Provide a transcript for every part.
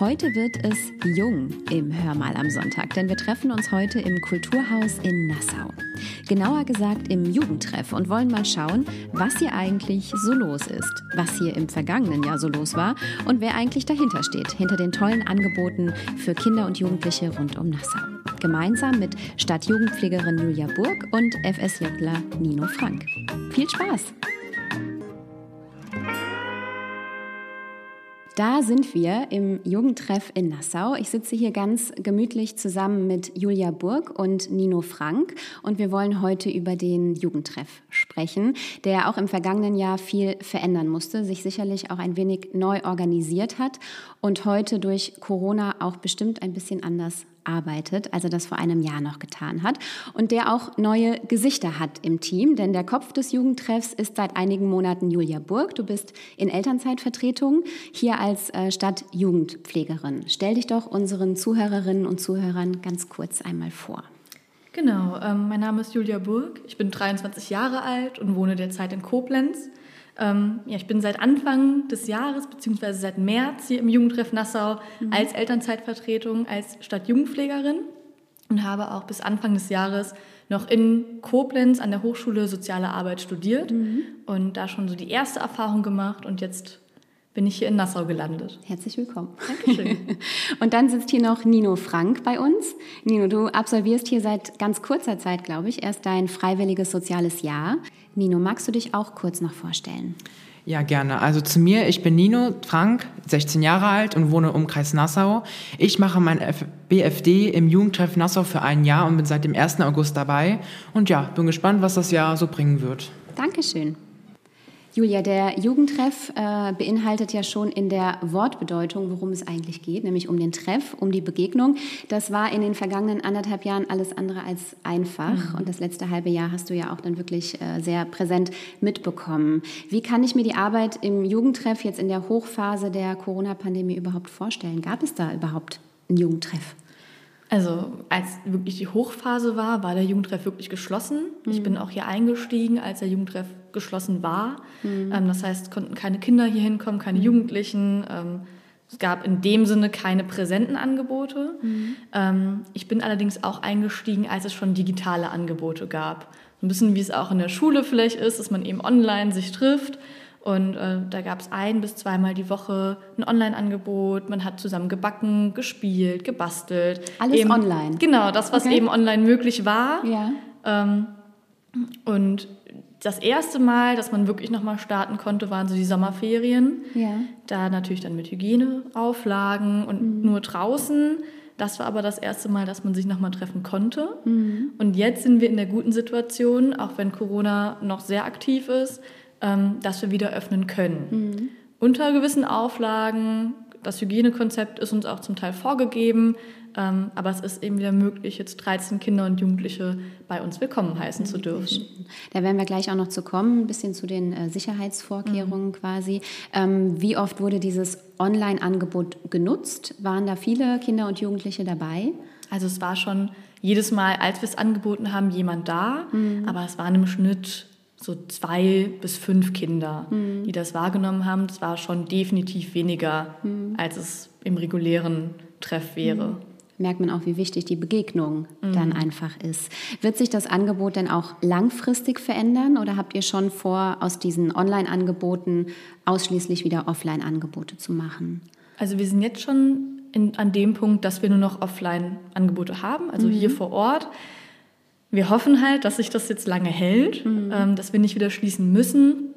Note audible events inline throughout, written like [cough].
Heute wird es jung im Hörmal am Sonntag, denn wir treffen uns heute im Kulturhaus in Nassau. Genauer gesagt im Jugendtreff und wollen mal schauen, was hier eigentlich so los ist, was hier im vergangenen Jahr so los war und wer eigentlich dahinter steht, hinter den tollen Angeboten für Kinder und Jugendliche rund um Nassau. Gemeinsam mit Stadtjugendpflegerin Julia Burg und FS-Lettler Nino Frank. Viel Spaß! Da sind wir im Jugendtreff in Nassau. Ich sitze hier ganz gemütlich zusammen mit Julia Burg und Nino Frank und wir wollen heute über den Jugendtreff sprechen, der auch im vergangenen Jahr viel verändern musste, sich sicherlich auch ein wenig neu organisiert hat und heute durch Corona auch bestimmt ein bisschen anders arbeitet, als er das vor einem Jahr noch getan hat und der auch neue Gesichter hat im Team, denn der Kopf des Jugendtreffs ist seit einigen Monaten Julia Burg. Du bist in Elternzeitvertretung hier als äh, Stadtjugendpflegerin. Stell dich doch unseren Zuhörerinnen und Zuhörern ganz kurz einmal vor. Genau, ähm, mein Name ist Julia Burg, ich bin 23 Jahre alt und wohne derzeit in Koblenz. Ähm, ja, ich bin seit Anfang des Jahres, beziehungsweise seit März hier im Jugendtreff Nassau mhm. als Elternzeitvertretung, als Stadtjugendpflegerin und habe auch bis Anfang des Jahres noch in Koblenz an der Hochschule Soziale Arbeit studiert mhm. und da schon so die erste Erfahrung gemacht und jetzt bin ich hier in Nassau gelandet. Herzlich willkommen. Dankeschön. [laughs] Und dann sitzt hier noch Nino Frank bei uns. Nino, du absolvierst hier seit ganz kurzer Zeit, glaube ich, erst dein freiwilliges soziales Jahr. Nino, magst du dich auch kurz noch vorstellen? Ja, gerne. Also zu mir, ich bin Nino Frank, 16 Jahre alt und wohne im Umkreis Nassau. Ich mache mein BFD im Jugendtreff Nassau für ein Jahr und bin seit dem 1. August dabei. Und ja, bin gespannt, was das Jahr so bringen wird. Dankeschön. Julia, der Jugendtreff äh, beinhaltet ja schon in der Wortbedeutung, worum es eigentlich geht, nämlich um den Treff, um die Begegnung. Das war in den vergangenen anderthalb Jahren alles andere als einfach. Mhm. Und das letzte halbe Jahr hast du ja auch dann wirklich äh, sehr präsent mitbekommen. Wie kann ich mir die Arbeit im Jugendtreff jetzt in der Hochphase der Corona-Pandemie überhaupt vorstellen? Gab es da überhaupt einen Jugendtreff? Also als wirklich die Hochphase war, war der Jugendtreff wirklich geschlossen. Mhm. Ich bin auch hier eingestiegen, als der Jugendtreff geschlossen war. Mhm. Ähm, das heißt, konnten keine Kinder hier hinkommen, keine mhm. Jugendlichen. Ähm, es gab in dem Sinne keine präsenten Angebote. Mhm. Ähm, ich bin allerdings auch eingestiegen, als es schon digitale Angebote gab. Ein bisschen wie es auch in der Schule vielleicht ist, dass man eben online sich trifft und äh, da gab es ein bis zweimal die Woche ein Online-Angebot. Man hat zusammen gebacken, gespielt, gebastelt. Alles eben, online. Genau, das, was okay. eben online möglich war. Ja. Ähm, und das erste Mal, dass man wirklich nochmal starten konnte, waren so die Sommerferien. Ja. Da natürlich dann mit Hygieneauflagen und mhm. nur draußen. Das war aber das erste Mal, dass man sich nochmal treffen konnte. Mhm. Und jetzt sind wir in der guten Situation, auch wenn Corona noch sehr aktiv ist, ähm, dass wir wieder öffnen können. Mhm. Unter gewissen Auflagen. Das Hygienekonzept ist uns auch zum Teil vorgegeben, ähm, aber es ist eben wieder möglich, jetzt 13 Kinder und Jugendliche bei uns willkommen heißen zu dürfen. Da werden wir gleich auch noch zu kommen, ein bisschen zu den äh, Sicherheitsvorkehrungen mhm. quasi. Ähm, wie oft wurde dieses Online-Angebot genutzt? Waren da viele Kinder und Jugendliche dabei? Also es war schon jedes Mal, als wir es angeboten haben, jemand da, mhm. aber es waren im Schnitt so zwei bis fünf Kinder, mhm. die das wahrgenommen haben. Das war schon definitiv weniger, mhm. als es im regulären Treff wäre. Mhm. Merkt man auch, wie wichtig die Begegnung dann mhm. einfach ist. Wird sich das Angebot denn auch langfristig verändern oder habt ihr schon vor, aus diesen Online-Angeboten ausschließlich wieder Offline-Angebote zu machen? Also wir sind jetzt schon in, an dem Punkt, dass wir nur noch Offline-Angebote haben, also hier mhm. vor Ort. Wir hoffen halt, dass sich das jetzt lange hält, mhm. ähm, dass wir nicht wieder schließen müssen.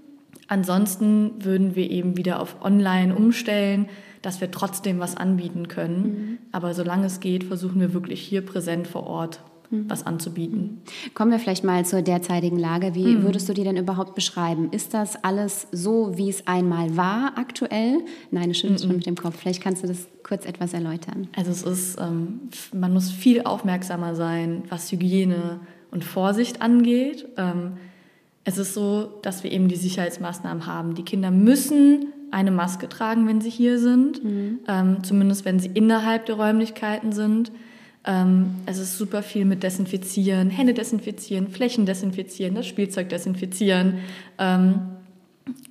Ansonsten würden wir eben wieder auf Online umstellen, dass wir trotzdem was anbieten können. Mhm. Aber solange es geht, versuchen wir wirklich hier präsent vor Ort. Was anzubieten. Kommen wir vielleicht mal zur derzeitigen Lage. Wie mhm. würdest du die denn überhaupt beschreiben? Ist das alles so, wie es einmal war aktuell? Nein, du schüttelst schon mhm. mit dem Kopf. Vielleicht kannst du das kurz etwas erläutern? Also es ist, ähm, man muss viel aufmerksamer sein, was Hygiene und Vorsicht angeht. Ähm, es ist so, dass wir eben die Sicherheitsmaßnahmen haben. Die Kinder müssen eine Maske tragen, wenn sie hier sind, mhm. ähm, zumindest wenn sie innerhalb der Räumlichkeiten sind. Ähm, es ist super viel mit Desinfizieren, Hände desinfizieren, Flächen desinfizieren, das Spielzeug desinfizieren. Ähm,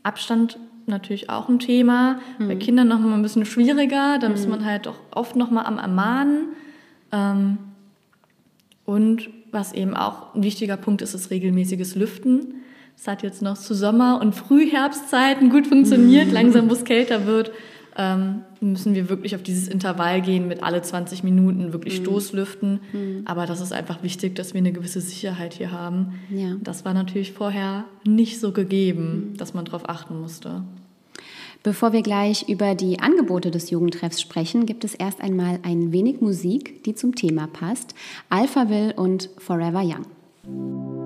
Abstand natürlich auch ein Thema. Mhm. Bei Kindern noch mal ein bisschen schwieriger. Da mhm. ist man halt auch oft noch mal am Ermahnen. Ähm, und was eben auch ein wichtiger Punkt ist, ist regelmäßiges Lüften. Es hat jetzt noch zu Sommer- und Frühherbstzeiten gut funktioniert. [laughs] Langsam, wo es kälter wird, ähm, müssen wir wirklich auf dieses Intervall gehen mit alle 20 Minuten wirklich mhm. Stoßlüften. Mhm. Aber das ist einfach wichtig, dass wir eine gewisse Sicherheit hier haben. Ja. Das war natürlich vorher nicht so gegeben, mhm. dass man darauf achten musste. Bevor wir gleich über die Angebote des Jugendtreffs sprechen, gibt es erst einmal ein wenig Musik, die zum Thema passt. Alphaville und Forever Young.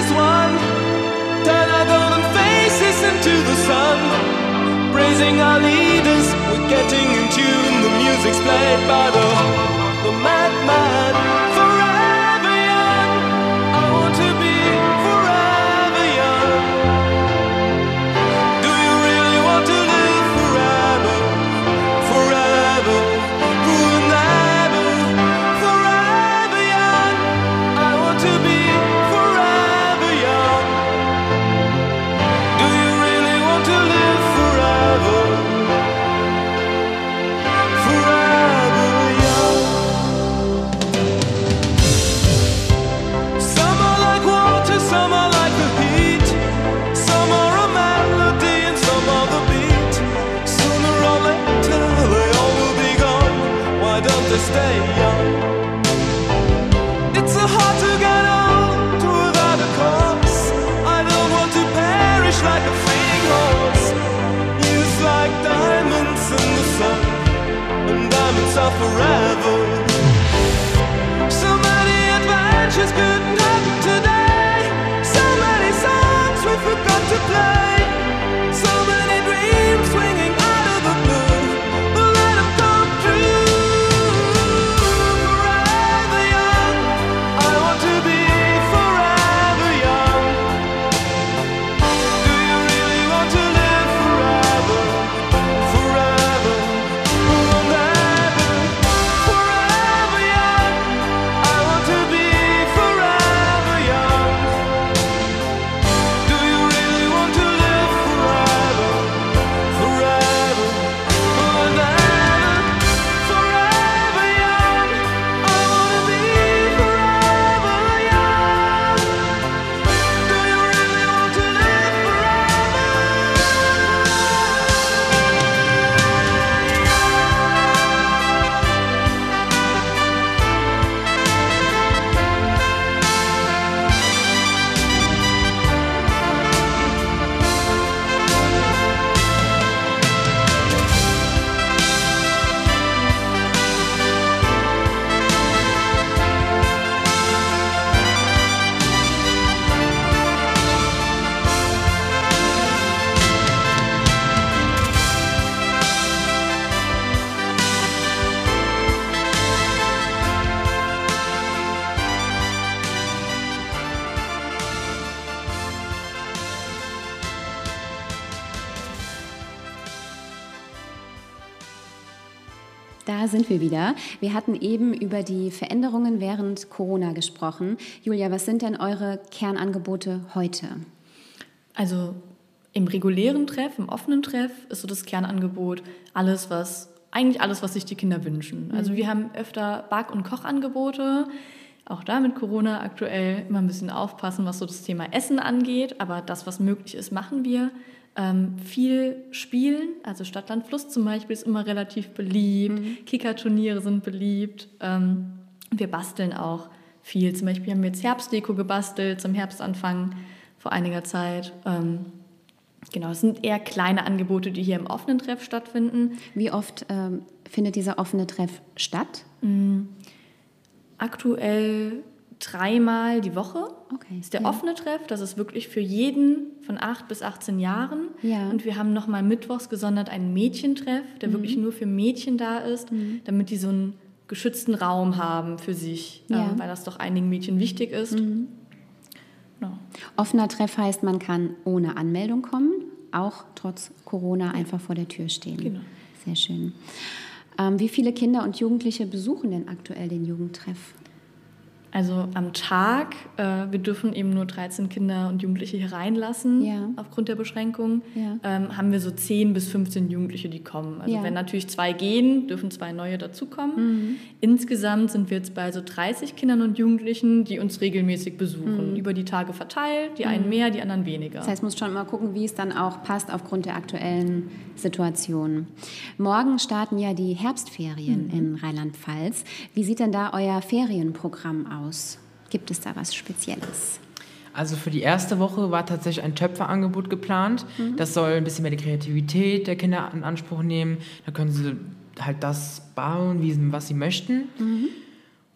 is won? Turn our golden faces into the sun. Praising our leaders, we're getting in tune. The music's played by the, the madman. Wieder. Wir hatten eben über die Veränderungen während Corona gesprochen. Julia, was sind denn eure Kernangebote heute? Also im regulären Treff, im offenen Treff ist so das Kernangebot alles, was eigentlich alles, was sich die Kinder wünschen. Also mhm. wir haben öfter Back- und Kochangebote. Auch da mit Corona aktuell immer ein bisschen aufpassen, was so das Thema Essen angeht. Aber das, was möglich ist, machen wir. Ähm, viel spielen, also Stadtland Fluss zum Beispiel ist immer relativ beliebt. Mhm. Kickerturniere sind beliebt. Ähm, wir basteln auch viel. Zum Beispiel haben wir jetzt Herbstdeko gebastelt zum Herbstanfang vor einiger Zeit. Ähm, genau, es sind eher kleine Angebote, die hier im offenen Treff stattfinden. Wie oft ähm, findet dieser offene Treff statt? Mhm. Aktuell dreimal die Woche. Okay. Das ist der ja. offene Treff. Das ist wirklich für jeden von 8 bis 18 Jahren. Ja. Und wir haben nochmal mittwochs gesondert einen Mädchentreff, der mhm. wirklich nur für Mädchen da ist, mhm. damit die so einen geschützten Raum haben für sich, ja. ähm, weil das doch einigen Mädchen wichtig ist. Mhm. No. Offener Treff heißt, man kann ohne Anmeldung kommen, auch trotz Corona einfach vor der Tür stehen. Genau. Sehr schön. Ähm, wie viele Kinder und Jugendliche besuchen denn aktuell den Jugendtreff? Also am Tag, äh, wir dürfen eben nur 13 Kinder und Jugendliche hier reinlassen, ja. aufgrund der Beschränkung, ja. ähm, haben wir so 10 bis 15 Jugendliche, die kommen. Also ja. wenn natürlich zwei gehen, dürfen zwei neue dazukommen. Mhm. Insgesamt sind wir jetzt bei so 30 Kindern und Jugendlichen, die uns regelmäßig besuchen, mhm. über die Tage verteilt, die einen mhm. mehr, die anderen weniger. Das heißt, muss schon mal gucken, wie es dann auch passt aufgrund der aktuellen Situation. Morgen starten ja die Herbstferien mhm. in Rheinland-Pfalz. Wie sieht denn da euer Ferienprogramm aus? Aus? Gibt es da was Spezielles? Also für die erste Woche war tatsächlich ein Töpferangebot geplant. Mhm. Das soll ein bisschen mehr die Kreativität der Kinder in Anspruch nehmen. Da können sie halt das bauen, wie sie, was sie möchten. Mhm.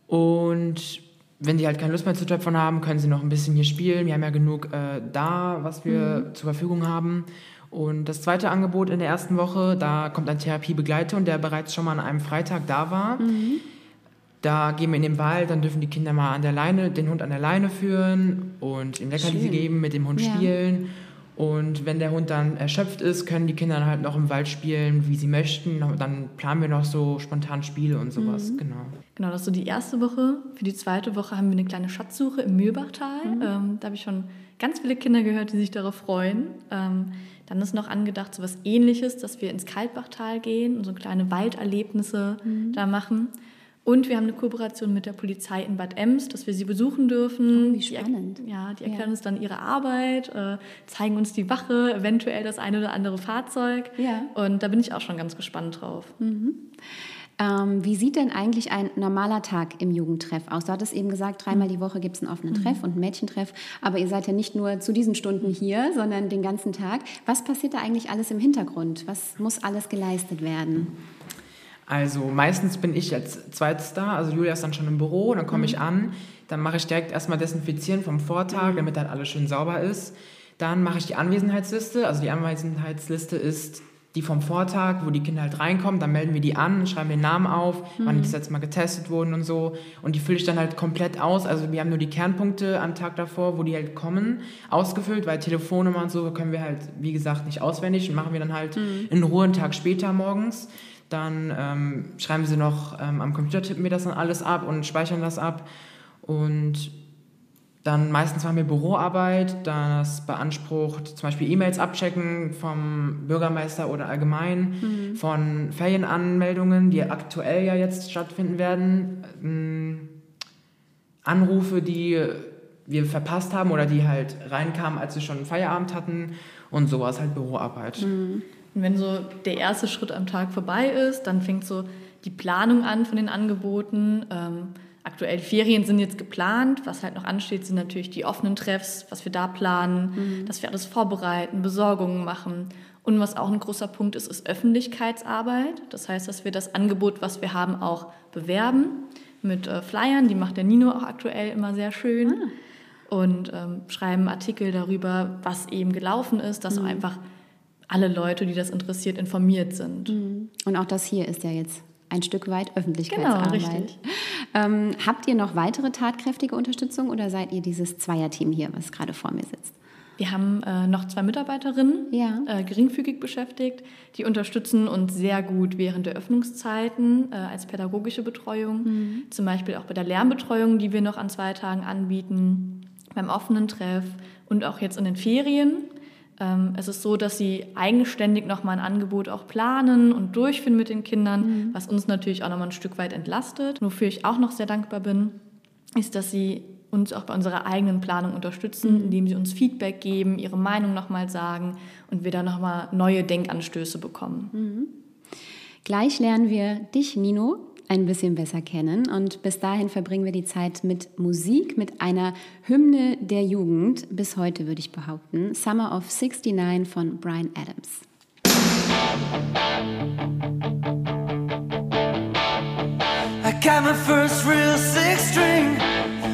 Und wenn sie halt keine Lust mehr zu töpfern haben, können sie noch ein bisschen hier spielen. Wir haben ja genug äh, da, was wir mhm. zur Verfügung haben. Und das zweite Angebot in der ersten Woche, da kommt ein Therapiebegleiter, der bereits schon mal an einem Freitag da war. Mhm. Da gehen wir in den Wald, dann dürfen die Kinder mal an der Leine, den Hund an der Leine führen und ihm Leckerli geben, mit dem Hund ja. spielen. Und wenn der Hund dann erschöpft ist, können die Kinder dann halt noch im Wald spielen, wie sie möchten. Dann planen wir noch so spontan Spiele und sowas, mhm. genau. Genau, das ist so die erste Woche. Für die zweite Woche haben wir eine kleine Schatzsuche im Mühlbachtal. Mhm. Ähm, da habe ich schon ganz viele Kinder gehört, die sich darauf freuen. Ähm, dann ist noch angedacht so was Ähnliches, dass wir ins Kaltbachtal gehen und so kleine Walderlebnisse mhm. da machen. Und wir haben eine Kooperation mit der Polizei in Bad Ems, dass wir sie besuchen dürfen. Oh, wie spannend. Die, ja, die erklären ja. uns dann ihre Arbeit, äh, zeigen uns die Wache, eventuell das eine oder andere Fahrzeug. Ja. Und da bin ich auch schon ganz gespannt drauf. Mhm. Ähm, wie sieht denn eigentlich ein normaler Tag im Jugendtreff aus? Du hattest eben gesagt, dreimal die Woche gibt es einen offenen mhm. Treff und einen Mädchentreff, aber ihr seid ja nicht nur zu diesen Stunden hier, sondern den ganzen Tag. Was passiert da eigentlich alles im Hintergrund? Was muss alles geleistet werden? Also meistens bin ich als zweites da, also Julia ist dann schon im Büro, dann komme mhm. ich an, dann mache ich direkt erstmal Desinfizieren vom Vortag, mhm. damit dann alles schön sauber ist. Dann mache ich die Anwesenheitsliste, also die Anwesenheitsliste ist die vom Vortag, wo die Kinder halt reinkommen, dann melden wir die an, schreiben den Namen auf, mhm. wann die das letzte Mal getestet wurden und so. Und die fülle ich dann halt komplett aus. Also wir haben nur die Kernpunkte am Tag davor, wo die halt kommen, ausgefüllt, weil Telefonnummer und so können wir halt, wie gesagt, nicht auswendig und machen wir dann halt mhm. in Ruhe einen Tag später morgens. Dann ähm, schreiben sie noch ähm, am Computer, tippen wir das dann alles ab und speichern das ab. Und dann meistens machen wir Büroarbeit, das beansprucht zum Beispiel E-Mails abchecken vom Bürgermeister oder allgemein, mhm. von Ferienanmeldungen, die aktuell ja jetzt stattfinden werden, ähm, Anrufe, die wir verpasst haben oder die halt reinkamen, als wir schon Feierabend hatten und sowas, halt Büroarbeit. Mhm. Und wenn so der erste Schritt am Tag vorbei ist, dann fängt so die Planung an von den Angeboten. Ähm, aktuell Ferien sind jetzt geplant. Was halt noch ansteht, sind natürlich die offenen Treffs, was wir da planen, mhm. dass wir alles vorbereiten, Besorgungen machen. Und was auch ein großer Punkt ist, ist Öffentlichkeitsarbeit. Das heißt, dass wir das Angebot, was wir haben, auch bewerben mit äh, Flyern. Die macht der Nino auch aktuell immer sehr schön. Ah. Und ähm, schreiben Artikel darüber, was eben gelaufen ist, dass mhm. auch einfach alle Leute, die das interessiert, informiert sind. Mhm. Und auch das hier ist ja jetzt ein Stück weit Öffentlichkeitsarbeit. Genau, richtig. Ähm, habt ihr noch weitere tatkräftige Unterstützung oder seid ihr dieses Zweierteam hier, was gerade vor mir sitzt? Wir haben äh, noch zwei Mitarbeiterinnen, ja. äh, geringfügig beschäftigt, die unterstützen uns sehr gut während der Öffnungszeiten äh, als pädagogische Betreuung. Mhm. Zum Beispiel auch bei der Lernbetreuung, die wir noch an zwei Tagen anbieten, beim offenen Treff und auch jetzt in den Ferien. Ähm, es ist so, dass sie eigenständig nochmal ein Angebot auch planen und durchführen mit den Kindern, mhm. was uns natürlich auch nochmal ein Stück weit entlastet, wofür ich auch noch sehr dankbar bin. ist, dass sie uns auch bei unserer eigenen Planung unterstützen, mhm. indem sie uns Feedback geben, ihre Meinung nochmal sagen und wir dann nochmal neue Denkanstöße bekommen. Mhm. Gleich lernen wir dich, Nino, ein bisschen besser kennen und bis dahin verbringen wir die Zeit mit Musik, mit einer Hymne der Jugend, bis heute würde ich behaupten, Summer of 69 von Brian Adams. I got my first real six string,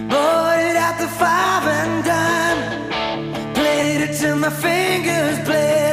bought it at the five and dime, played it till my fingers bled.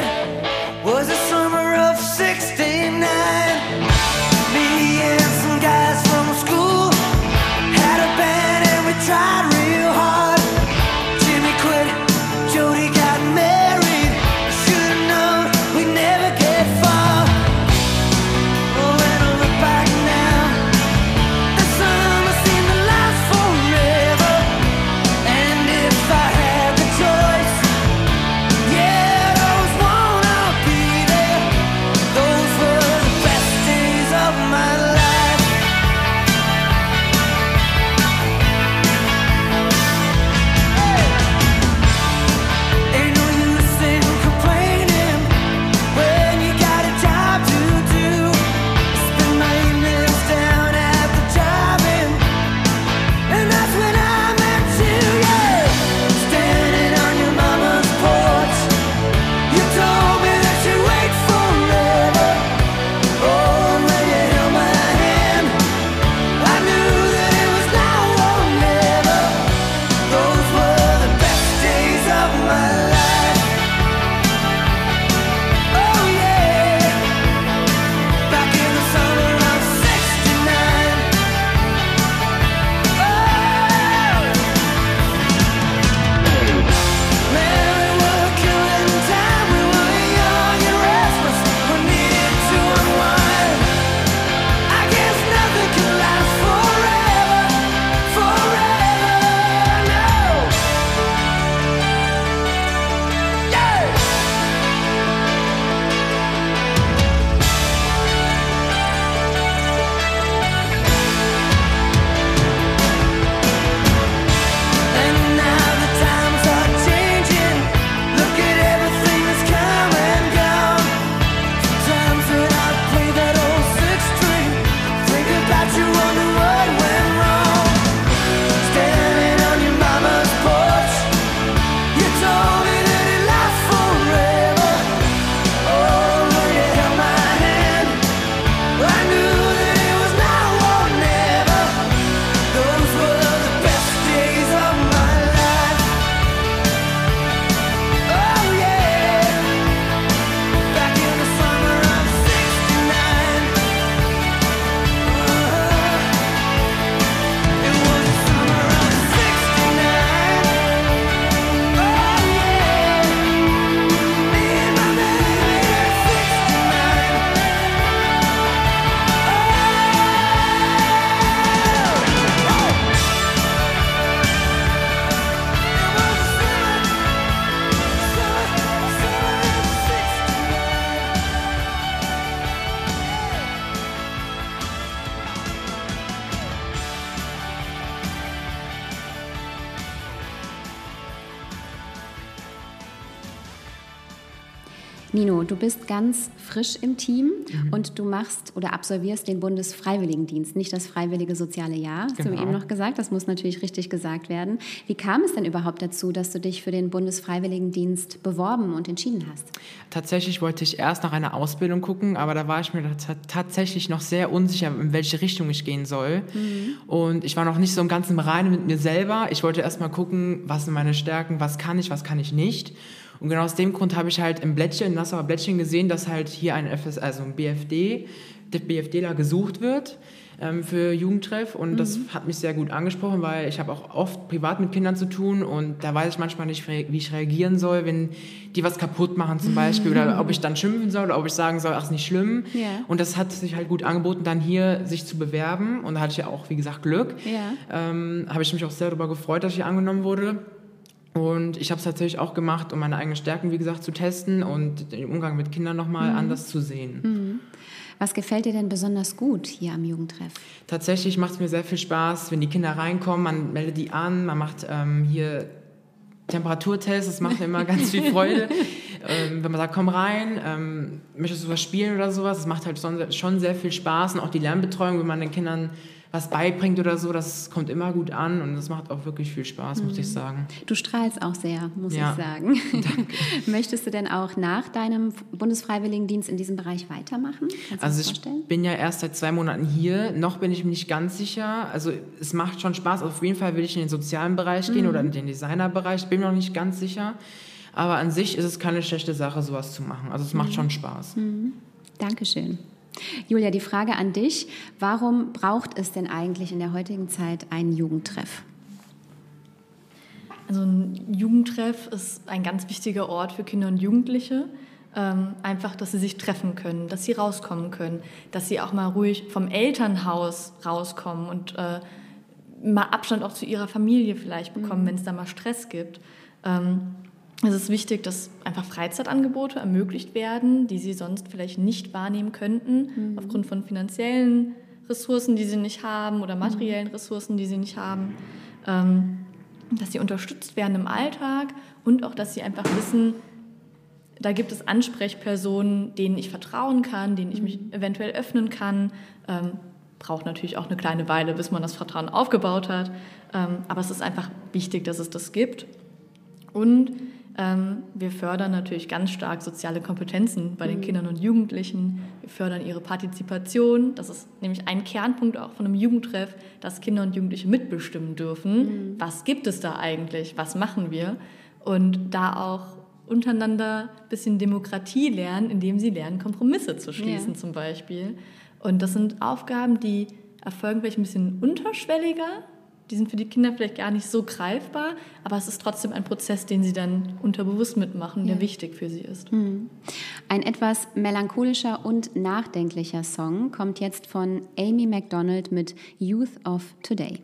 Nino, du bist ganz frisch im Team mhm. und du machst oder absolvierst den Bundesfreiwilligendienst, nicht das Freiwillige Soziale Jahr, hast genau. du eben noch gesagt. Das muss natürlich richtig gesagt werden. Wie kam es denn überhaupt dazu, dass du dich für den Bundesfreiwilligendienst beworben und entschieden hast? Tatsächlich wollte ich erst nach einer Ausbildung gucken, aber da war ich mir tatsächlich noch sehr unsicher, in welche Richtung ich gehen soll. Mhm. Und ich war noch nicht so im ganzen Reinen mit mir selber. Ich wollte erst mal gucken, was sind meine Stärken, was kann ich, was kann ich nicht. Und genau aus dem Grund habe ich halt im Blättchen, im Nassauer Blättchen gesehen, dass halt hier ein FS, also ein BFD, der BFDler gesucht wird ähm, für Jugendtreff und mhm. das hat mich sehr gut angesprochen, weil ich habe auch oft privat mit Kindern zu tun und da weiß ich manchmal nicht, wie ich reagieren soll, wenn die was kaputt machen zum Beispiel oder ob ich dann schimpfen soll oder ob ich sagen soll, ach, ist nicht schlimm. Yeah. Und das hat sich halt gut angeboten, dann hier sich zu bewerben und da hatte ich ja auch, wie gesagt, Glück. Yeah. Ähm, habe ich mich auch sehr darüber gefreut, dass ich angenommen wurde. Und ich habe es tatsächlich auch gemacht, um meine eigenen Stärken, wie gesagt, zu testen und den Umgang mit Kindern nochmal mhm. anders zu sehen. Mhm. Was gefällt dir denn besonders gut hier am Jugendtreff? Tatsächlich macht es mir sehr viel Spaß, wenn die Kinder reinkommen, man meldet die an, man macht ähm, hier Temperaturtests, das macht mir immer ganz viel [laughs] Freude. ähm, wenn man sagt, komm rein, ähm, möchtest du was spielen oder sowas, das macht halt schon sehr viel Spaß und auch die Lernbetreuung, wenn man den Kindern was beibringt oder so, das kommt immer gut an und das macht auch wirklich viel Spaß, mhm. muss ich mhm. sagen. Du strahlst auch sehr, muss ja. ich sagen. Danke. [laughs] Möchtest du denn auch nach deinem Bundesfreiwilligendienst in diesem Bereich weitermachen? also ich bin ja erst seit zwei Monaten hier, noch bin ich mir nicht ganz sicher. Also es macht schon Spaß, auf jeden Fall will ich in den sozialen Bereich mhm. gehen oder in den Designerbereich, bin mir noch nicht ganz sicher. Aber an sich ist es keine schlechte Sache, sowas zu machen. Also es macht mhm. schon Spaß. Mhm. Dankeschön. Julia, die Frage an dich. Warum braucht es denn eigentlich in der heutigen Zeit einen Jugendtreff? Also ein Jugendtreff ist ein ganz wichtiger Ort für Kinder und Jugendliche. Ähm, einfach, dass sie sich treffen können, dass sie rauskommen können, dass sie auch mal ruhig vom Elternhaus rauskommen und äh, mal Abstand auch zu ihrer Familie vielleicht bekommen, mhm. wenn es da mal Stress gibt. Ähm, es ist wichtig, dass einfach Freizeitangebote ermöglicht werden, die sie sonst vielleicht nicht wahrnehmen könnten, mhm. aufgrund von finanziellen Ressourcen, die sie nicht haben oder materiellen mhm. Ressourcen, die sie nicht haben. Ähm, dass sie unterstützt werden im Alltag und auch, dass sie einfach wissen, da gibt es Ansprechpersonen, denen ich vertrauen kann, denen ich mich mhm. eventuell öffnen kann. Ähm, braucht natürlich auch eine kleine Weile, bis man das Vertrauen aufgebaut hat. Ähm, aber es ist einfach wichtig, dass es das gibt. Und wir fördern natürlich ganz stark soziale Kompetenzen bei den mhm. Kindern und Jugendlichen. Wir fördern ihre Partizipation. Das ist nämlich ein Kernpunkt auch von einem Jugendtreff, dass Kinder und Jugendliche mitbestimmen dürfen. Mhm. Was gibt es da eigentlich? Was machen wir? Und da auch untereinander ein bisschen Demokratie lernen, indem sie lernen, Kompromisse zu schließen ja. zum Beispiel. Und das sind Aufgaben, die erfolgen vielleicht ein bisschen unterschwelliger, die sind für die Kinder vielleicht gar nicht so greifbar, aber es ist trotzdem ein Prozess, den sie dann unterbewusst mitmachen, der ja. wichtig für sie ist. Mhm. Ein etwas melancholischer und nachdenklicher Song kommt jetzt von Amy MacDonald mit Youth of Today.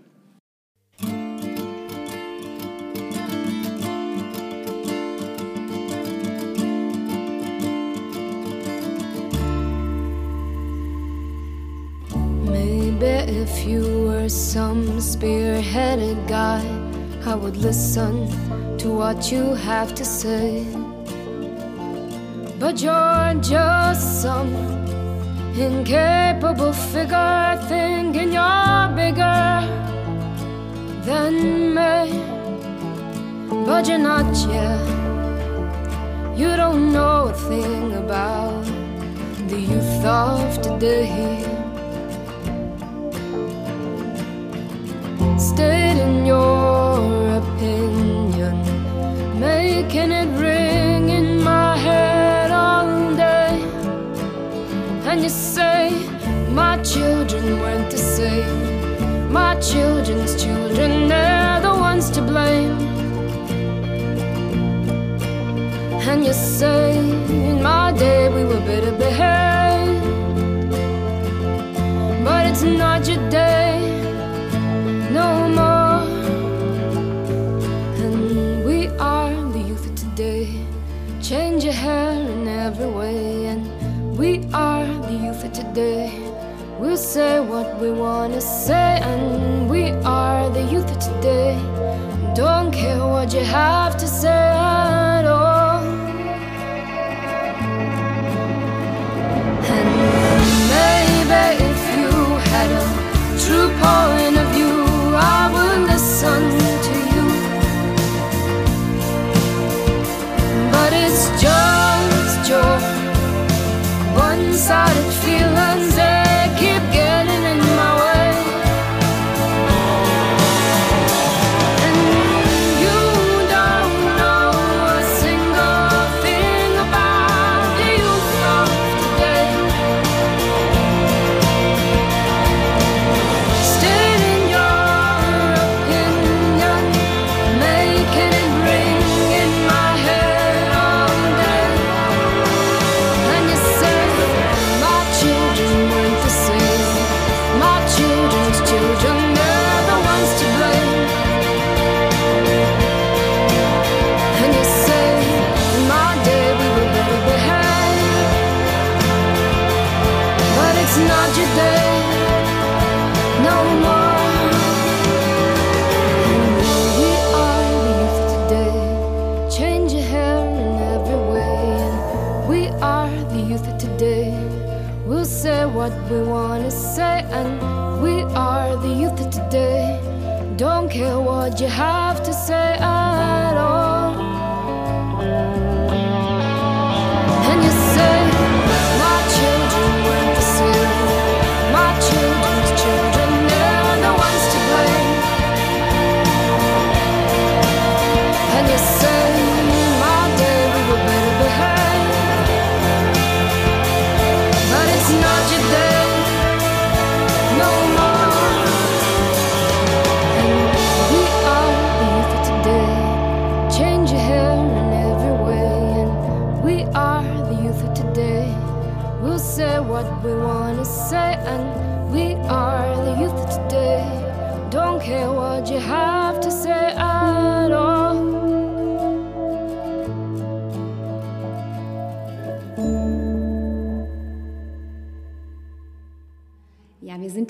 If you were some spearheaded guy, I would listen to what you have to say. But you're just some incapable figure thinking you're bigger than me. But you're not yet. You don't know a thing about the youth of today. wasted in your opinion, making it real. We wanna say, and we are the youth of today. Don't care what you have to say at all. And maybe if you had a true point not your day no more. And maybe I leave today, change your hair in every way. And we are the youth today. We'll say what we wanna say, and we are the youth today. Don't care what you have to say.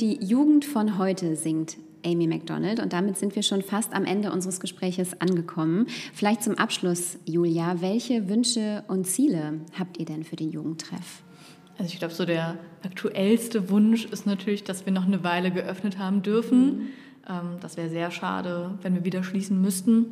Die Jugend von heute, singt Amy MacDonald. Und damit sind wir schon fast am Ende unseres Gespräches angekommen. Vielleicht zum Abschluss, Julia, welche Wünsche und Ziele habt ihr denn für den Jugendtreff? Also ich glaube, so der aktuellste Wunsch ist natürlich, dass wir noch eine Weile geöffnet haben dürfen. Ähm, das wäre sehr schade, wenn wir wieder schließen müssten.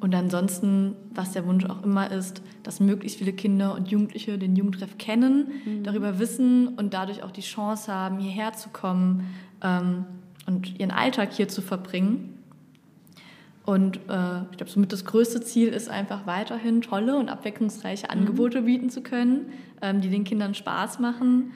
Und ansonsten, was der Wunsch auch immer ist, dass möglichst viele Kinder und Jugendliche den Jugendtreff kennen, darüber wissen und dadurch auch die Chance haben, hierher zu kommen ähm, und ihren Alltag hier zu verbringen. Und äh, ich glaube, somit das größte Ziel ist einfach weiterhin tolle und abwechslungsreiche Angebote bieten zu können, ähm, die den Kindern Spaß machen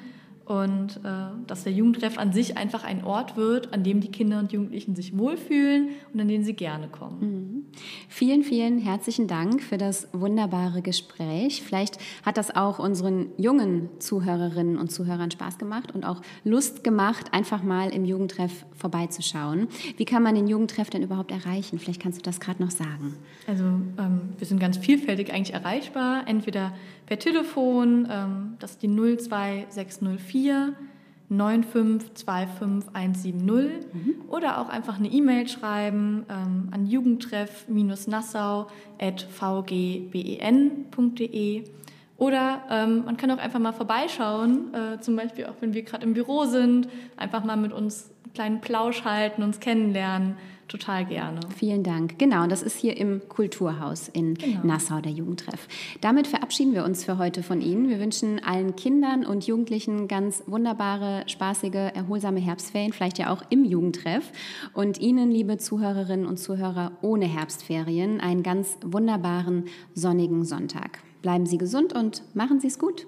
und äh, dass der Jugendtreff an sich einfach ein Ort wird, an dem die Kinder und Jugendlichen sich wohlfühlen und an den sie gerne kommen. Vielen, vielen herzlichen Dank für das wunderbare Gespräch. Vielleicht hat das auch unseren jungen Zuhörerinnen und Zuhörern Spaß gemacht und auch Lust gemacht, einfach mal im Jugendtreff vorbeizuschauen. Wie kann man den Jugendtreff denn überhaupt erreichen? Vielleicht kannst du das gerade noch sagen. Also ähm, wir sind ganz vielfältig eigentlich erreichbar, entweder per Telefon, ähm, das ist die 02604 9525170 oder auch einfach eine E-Mail schreiben ähm, an jugendtreff-nassau.vgben.de oder ähm, man kann auch einfach mal vorbeischauen, äh, zum Beispiel auch wenn wir gerade im Büro sind, einfach mal mit uns einen kleinen Plausch halten, uns kennenlernen, total gerne. Vielen Dank. Genau, das ist hier im Kulturhaus in Nassau, der Jugendtreff. Damit verabschieden wir uns für heute von Ihnen. Wir wünschen allen Kindern und Jugendlichen ganz wunderbare, spaßige, erholsame Herbstferien, vielleicht ja auch im Jugendtreff. Und Ihnen, liebe Zuhörerinnen und Zuhörer ohne Herbstferien, einen ganz wunderbaren, sonnigen Sonntag. Bleiben Sie gesund und machen Sie es gut.